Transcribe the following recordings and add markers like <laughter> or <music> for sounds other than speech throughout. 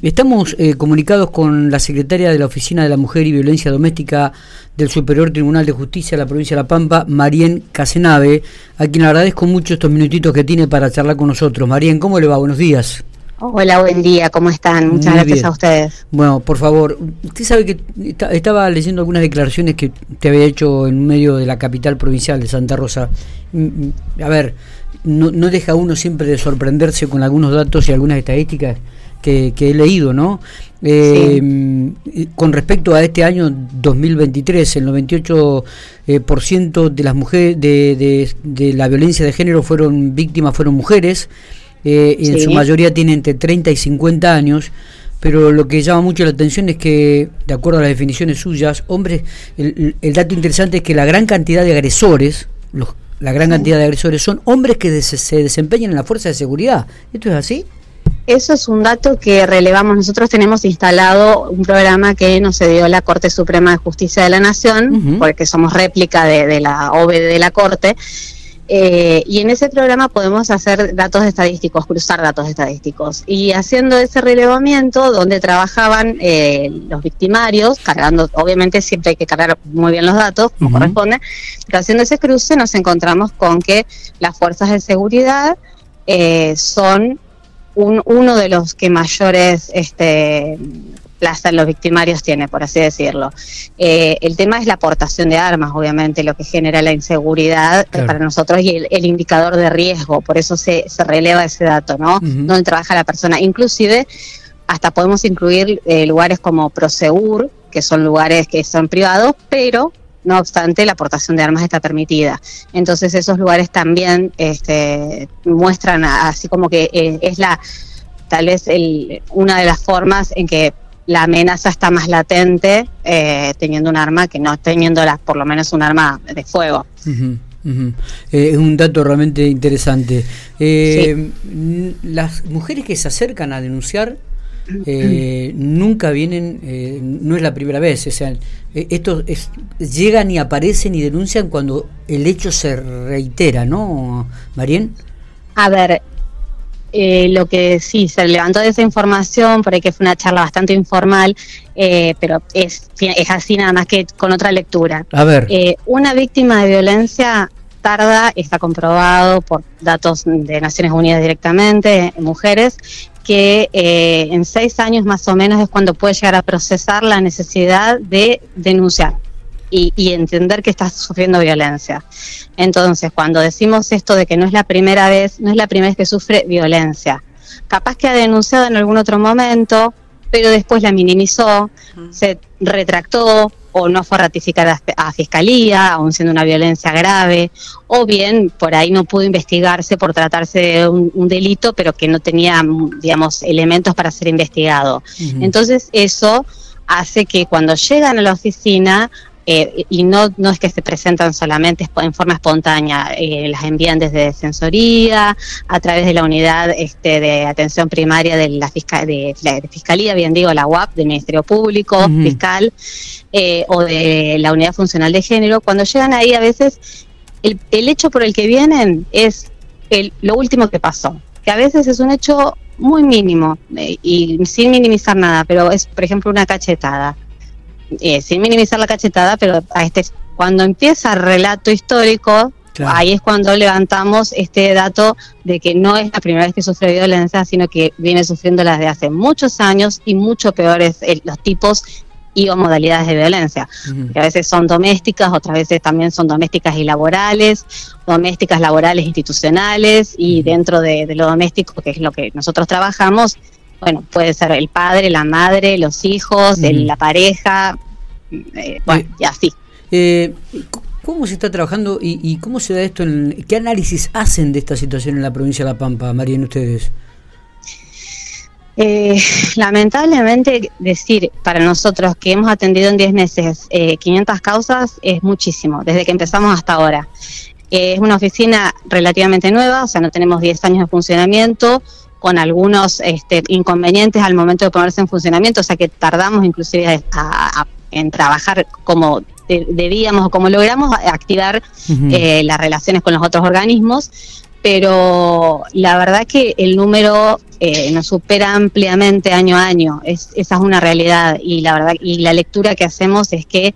Estamos eh, comunicados con la secretaria de la Oficina de la Mujer y Violencia Doméstica del Superior Tribunal de Justicia de la provincia de La Pampa, Marien Casenave, a quien agradezco mucho estos minutitos que tiene para charlar con nosotros. Marien, ¿cómo le va? Buenos días. Hola, buen día, ¿cómo están? Muchas gracias a ustedes. Bueno, por favor, usted sabe que estaba leyendo algunas declaraciones que te había hecho en medio de la capital provincial de Santa Rosa. Mm, mm, a ver, no, no deja uno siempre de sorprenderse con algunos datos y algunas estadísticas que, he leído, ¿no? Eh, con respecto a este año 2023, el 98% eh, por ciento de las mujeres de, de, la violencia de género fueron víctimas, fueron mujeres, eh, y en su mayoría tienen entre 30 y 50 años. Pero lo que llama mucho la atención es que, de acuerdo a las definiciones suyas, hombres, el, dato interesante es que la gran cantidad de agresores, los, la gran cantidad de agresores son hombres que se desempeñan en la fuerza de seguridad. ¿Esto es así? Eso es un dato que relevamos. Nosotros tenemos instalado un programa que nos dio la Corte Suprema de Justicia de la Nación, porque somos réplica de, la OVE de la Corte. Eh, y en ese programa podemos hacer datos estadísticos, cruzar datos estadísticos. Y haciendo ese relevamiento, donde trabajaban eh, los victimarios, cargando, obviamente siempre hay que cargar muy bien los datos, como corresponde, pero haciendo ese cruce nos encontramos con que las fuerzas de seguridad eh, son uno de los que mayores este, plaza los victimarios tiene, por así decirlo. Eh, el tema es la aportación de armas, obviamente, lo que genera la inseguridad para nosotros y el, indicador de riesgo, por eso se, releva ese dato, ¿no? Donde trabaja la persona. Inclusive, hasta podemos incluir eh, lugares como Prosegur, que son lugares que son privados, pero no obstante la aportación de armas está permitida. Entonces esos lugares también este, muestran así como que eh, es la tal vez el, una de las formas en que la amenaza está más latente eh, teniendo un arma que no teniendo por lo menos un arma de fuego. Eh, es un dato realmente interesante. Las mujeres que se acercan a denunciar eh, nunca vienen, eh, no es la primera vez, o sea, eh, estos llegan y aparecen y denuncian cuando el hecho se reitera, ¿no, Marien? A ver, lo que sí, se levantó de esa información, por ahí que fue una charla bastante informal, pero es, es así nada más que con otra lectura. A ver. una víctima de violencia tarda, está comprobado por datos de Naciones Unidas directamente, mujeres, que eh, en seis años más o menos es cuando puede llegar a procesar la necesidad de denunciar y, entender que está sufriendo violencia. Entonces, cuando decimos esto de que no es la primera vez, no es la primera vez que sufre violencia. Capaz que ha denunciado en algún otro momento, pero después la minimizó, se retractó, o no fue a ratificar a, fiscalía, aún siendo una violencia grave, o bien por ahí no pudo investigarse por tratarse de un, delito, pero que no tenía, digamos, elementos para ser investigado. Entonces eso hace que cuando llegan a la oficina eh, y no, no es que se presentan solamente en forma espontánea, eh, las envían desde Defensoría, a través de la unidad este, de atención primaria de la, de, Fiscalía, bien digo, la UAP, del Ministerio Público, Fiscal, eh, o de la Unidad Funcional de Género. Cuando llegan ahí, a veces el, el hecho por el que vienen es el, lo último que pasó, que a veces es un hecho muy mínimo y sin minimizar nada, pero es, por ejemplo, una cachetada eh, sin minimizar la cachetada, pero a este, cuando empieza el relato histórico, ahí es cuando levantamos este dato de que no es la primera vez que sufre violencia, sino que viene sufriendo desde hace muchos años y mucho peores eh, los tipos y o modalidades de violencia, que a veces son domésticas, otras veces también son domésticas y laborales, domésticas, laborales, institucionales, y dentro de, lo doméstico, que es lo que nosotros trabajamos, bueno, puede ser el padre, la madre, los hijos, la pareja, eh, bueno, eh, y así. Eh, ¿Cómo se está trabajando y, cómo se da esto? En, ¿Qué análisis hacen de esta situación en la provincia de La Pampa, María, ustedes? lamentablemente decir para nosotros que hemos atendido en 10 meses 500 causas es muchísimo, desde que empezamos hasta ahora. es una oficina relativamente nueva, o sea, no tenemos 10 años de funcionamiento, con algunos este, inconvenientes al momento de ponerse en funcionamiento, o sea que tardamos inclusive en trabajar como debíamos o como logramos activar eh, las relaciones con los otros organismos, pero la verdad que el número eh, nos supera ampliamente año a año, es, esa es una realidad y la verdad y la lectura que hacemos es que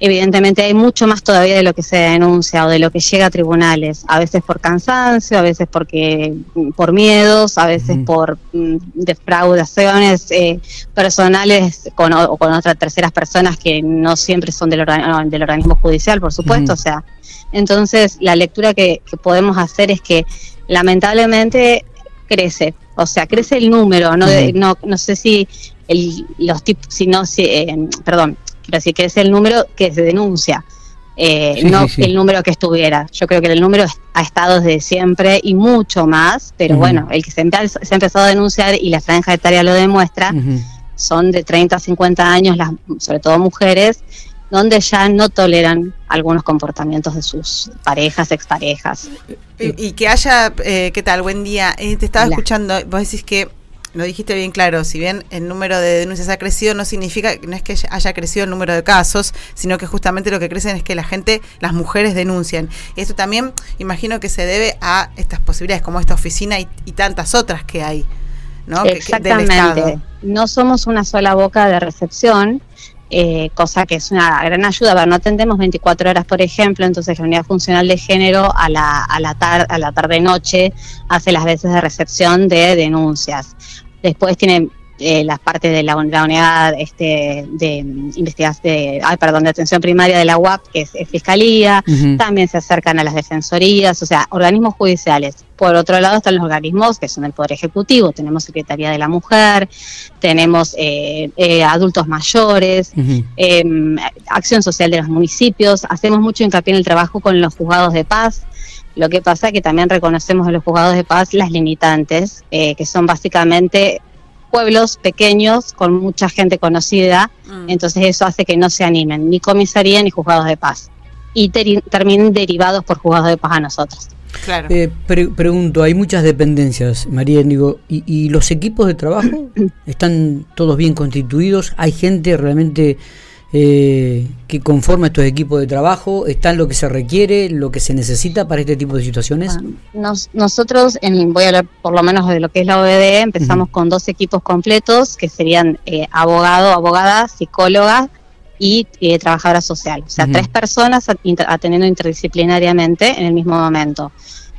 evidentemente hay mucho más todavía de lo que se denuncia o de lo que llega a tribunales, a veces por cansancio, a veces porque por miedos, a veces por mm, defraudaciones eh, personales con, o con otras terceras personas que no siempre son del, del organismo judicial, por supuesto, o sea, entonces la lectura que, podemos hacer es que lamentablemente crece, o sea, crece el número, no, no, no sé si el, los tipos, si no, si, eh, perdón, quiero decir que es el número que se denuncia, eh, no el número que estuviera. Yo creo que el número ha estado desde siempre y mucho más, pero bueno, el que se, ha empezado a denunciar y la franja etaria lo demuestra, son de 30 a 50 años, las, sobre todo mujeres, donde ya no toleran algunos comportamientos de sus parejas, exparejas. Y, que haya, eh, ¿qué tal? Buen día. Eh, te estaba escuchando, vos decís que lo dijiste bien claro, si bien el número de denuncias ha crecido, no significa, no es que haya crecido el número de casos, sino que justamente lo que crecen es que la gente, las mujeres denuncian. Y esto también imagino que se debe a estas posibilidades como esta oficina y, tantas otras que hay. ¿no? Exactamente. no somos una sola boca de recepción, eh, cosa que es una gran ayuda. Pero no atendemos 24 horas, por ejemplo, entonces la unidad funcional de género a la, a la, a la tarde-noche hace las veces de recepción de denuncias. Después tiene eh, las partes de la, unidad este, de investigación, de, ay, perdón, de atención primaria de la UAP, que es, Fiscalía, también se acercan a las defensorías, o sea, organismos judiciales. Por otro lado están los organismos que son el Poder Ejecutivo, tenemos Secretaría de la Mujer, tenemos eh, eh, adultos mayores, em, Acción Social de los municipios, hacemos mucho hincapié en el trabajo con los juzgados de paz, lo que pasa es que también reconocemos en los juzgados de paz las limitantes, eh, que son básicamente pueblos pequeños con mucha gente conocida, mm. entonces eso hace que no se animen ni comisaría ni juzgados de paz y terminen derivados por juzgados de paz a nosotros. Claro. Eh, pregunto, hay muchas dependencias, María digo, ¿y, ¿y los equipos de trabajo <clears throat> están todos bien constituidos? ¿Hay gente realmente eh, que conforma estos equipos de trabajo? ¿Está en lo que se requiere, lo que se necesita para este tipo de situaciones? nosotros, en, voy a hablar por lo menos de lo que es la OBD, empezamos con dos equipos completos que serían eh, abogado, abogada, psicóloga y eh, trabajadora social. O sea, tres personas atendiendo interdisciplinariamente en el mismo momento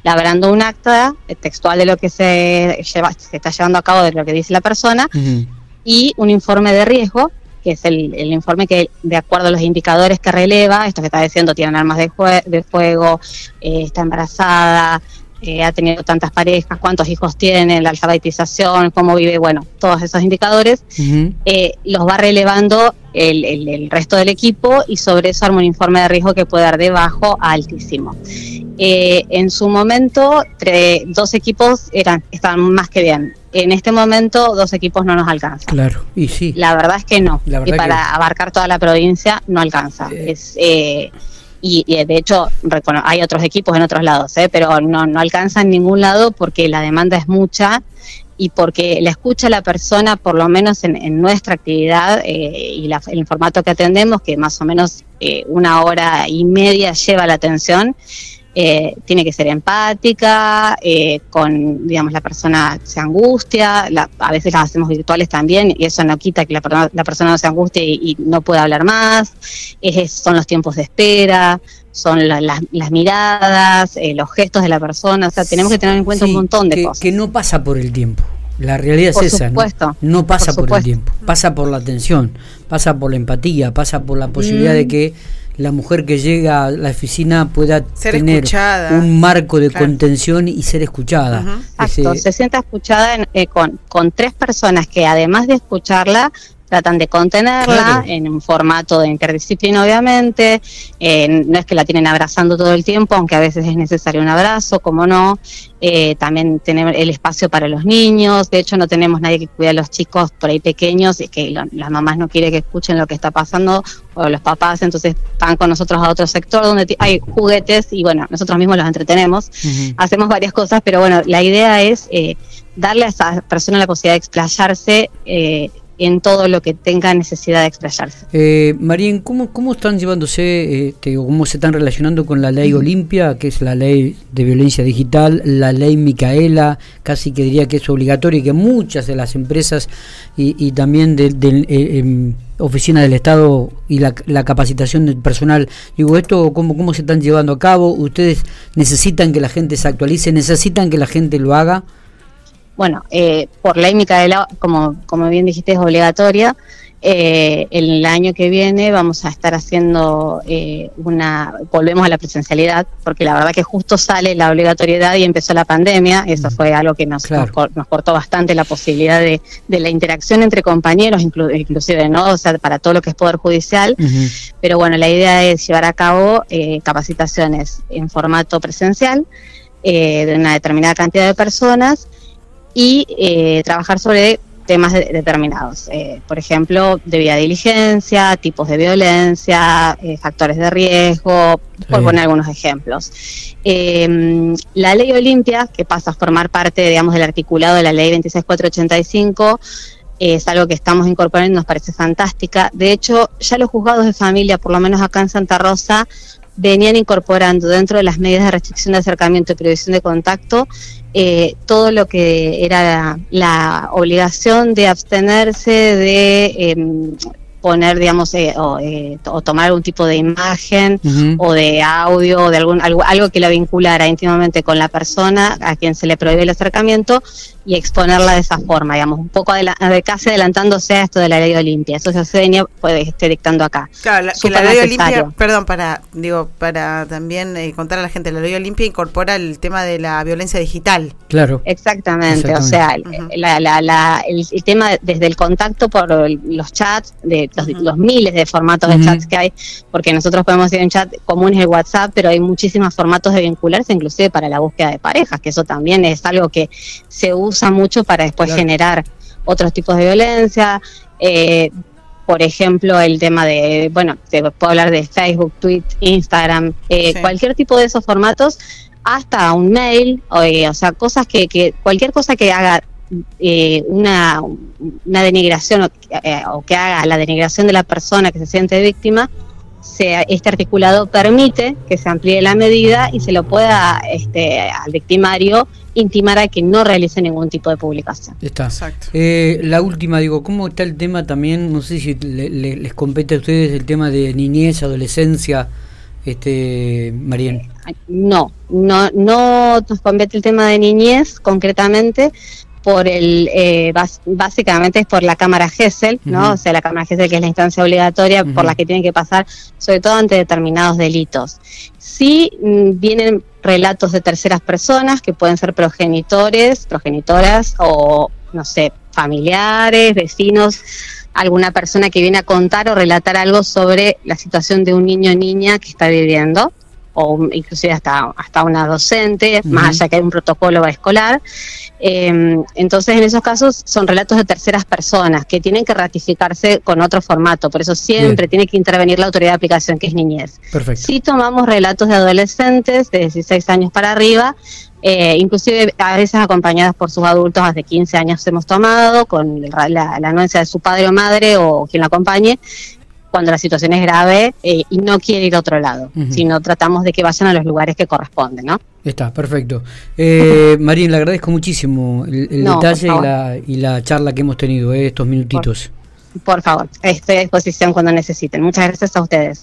labrando un acta textual de lo que se, lleva, se está llevando a cabo, de lo que dice la persona, y un informe de riesgo que es el, informe que, de acuerdo a los indicadores que releva, esto que está diciendo, tienen armas de, de fuego, eh, está embarazada, eh, ha tenido tantas parejas, cuántos hijos tiene, la alfabetización, cómo vive, bueno, todos esos indicadores, eh, los va relevando el, el, resto del equipo y sobre eso arma un informe de riesgo que puede dar de bajo a altísimo. en su momento, dos equipos eran, estaban más que bien en este momento dos equipos no nos alcanzan. Claro, y sí. La verdad es que no. y para abarcar toda la provincia no alcanza. Eh. Es, eh, y, de hecho hay otros equipos en otros lados, ¿eh? pero no, no alcanza en ningún lado porque la demanda es mucha y porque la escucha a la persona, por lo menos en, nuestra actividad y el formato que atendemos, que más o menos una hora y media lleva la atención, eh, tiene que ser empática, eh, con, digamos, la persona se angustia, a veces las hacemos virtuales también y eso no quita que la, persona no se angustie y, no pueda hablar más, son los tiempos de espera, son las miradas, eh, los gestos de la persona, o sea, tenemos que tener en cuenta un montón de cosas. Que no pasa por el tiempo. La realidad es esa, ¿no? pasa por, el tiempo, pasa por la atención, pasa por la empatía, pasa por la posibilidad de mm. que la mujer que llega a la oficina pueda tener un marco de contención y ser escuchada. Exacto, se sienta escuchada eh, con, con tres personas que además de escucharla, tratan de contenerla en un formato de interdisciplina, obviamente. Eh, no es que la tienen abrazando todo el tiempo, aunque a veces es necesario un abrazo, como no. Eh, también tenemos el espacio para los niños. De hecho, no tenemos nadie que cuide a los chicos por ahí pequeños y que las mamás no quieren que escuchen lo que está pasando o los papás, entonces van con nosotros a otro sector donde hay juguetes y bueno, nosotros mismos los entretenemos. Hacemos varias cosas, pero bueno, la idea es eh, darle a esa persona la posibilidad de explayarse en todo lo que tenga necesidad de expresarse. Eh, Marín, ¿cómo, ¿cómo están llevándose, este, cómo se están relacionando con la ley Olimpia, que es la ley de violencia digital, la ley Micaela, casi que diría que es obligatoria y que muchas de las empresas y, también de, eh, em, oficina del Estado y la, capacitación del personal. Digo, ¿esto cómo, cómo se están llevando a cabo? ¿Ustedes necesitan que la gente se actualice? ¿Necesitan que la gente lo haga? Bueno, eh, por ley Micaela, como, como bien dijiste, es obligatoria. Eh, el año que viene vamos a estar haciendo eh, una, volvemos a la presencialidad, porque la verdad que justo sale la obligatoriedad y empezó la pandemia, eso fue algo que nos, nos, cortó bastante la posibilidad de, la interacción entre compañeros, inclusive, ¿no? O sea, para todo lo que es Poder Judicial, pero bueno, la idea es llevar a cabo eh, capacitaciones en formato presencial de una determinada cantidad de personas y trabajar sobre temas determinados. Eh, por ejemplo, debida diligencia, tipos de violencia, eh, factores de riesgo, por poner algunos ejemplos. Em, la ley Olimpia, que pasa a formar parte, digamos, del articulado de la ley 26485, es algo que estamos incorporando y nos parece fantástica. De hecho, ya los juzgados de familia, por lo menos acá en Santa Rosa, venían incorporando dentro de las medidas de restricción de acercamiento y prohibición de contacto eh, todo lo que era la, obligación de abstenerse de em, poner, digamos, eh, eh, o, tomar algún tipo de imagen o de audio o de algún, algo, algo que la vinculara íntimamente con la persona a quien se le prohíbe el acercamiento y exponerla de esa forma, digamos, un poco de casi adelantándose a esto de la ley Olimpia. Eso se venía pues, este, dictando acá. Claro, la, la ley Olimpia, perdón, para digo para también eh, contar a la gente, la ley Olimpia incorpora el tema de la violencia digital. Claro. Exactamente, o sea, el, tema desde el contacto por los chats, de los, miles de formatos de chats que hay, porque nosotros podemos ir en chat comunes de WhatsApp, pero hay muchísimos formatos de vincularse, inclusive para la búsqueda de parejas, que eso también es algo que se usa mucho para después generar otros tipos de violencia. Eh, por ejemplo, el tema de, bueno, te puedo hablar de Facebook, Twitter, Instagram, eh, cualquier tipo de esos formatos, hasta un mail, o, eh, sea, cosas que, que, cualquier cosa que haga una, una denigración o, o, que haga la denigración de la persona que se siente víctima, este articulado permite que se amplíe la medida y se lo pueda este, al victimario intimar a que no realice ningún tipo de publicación. Está. Exacto. Eh, la última, digo, ¿cómo está el tema también? No sé si les compete a ustedes el tema de niñez, adolescencia, este, Marien. No, no, no nos compete el tema de niñez concretamente, por el, eh, básicamente es por la Cámara GESEL, ¿no? O sea, la Cámara GESEL que es la instancia obligatoria por la que tienen que pasar, sobre todo ante determinados delitos. Sí mm, vienen relatos de terceras personas que pueden ser progenitores, progenitoras o, no sé, familiares, vecinos, alguna persona que viene a contar o relatar algo sobre la situación de un niño o niña que está viviendo o inclusive hasta, hasta una docente, más allá que hay un protocolo escolar. Em, entonces, en esos casos son relatos de terceras personas que tienen que ratificarse con otro formato, por eso siempre tiene que intervenir la autoridad de aplicación, que es niñez. Si tomamos relatos de adolescentes de 16 años para arriba, eh, inclusive a veces acompañadas por sus adultos, hace 15 años hemos tomado, con la, la, anuencia de su padre o madre o quien la acompañe, cuando la situación es grave eh, y no quiere ir a otro lado, sino tratamos de que vayan a los lugares que corresponden, ¿no? Está, perfecto. Eh, Marín, le agradezco muchísimo el, detalle y la, y la, charla que hemos tenido, eh, estos minutitos. por favor, estoy a disposición cuando necesiten. Muchas gracias a ustedes.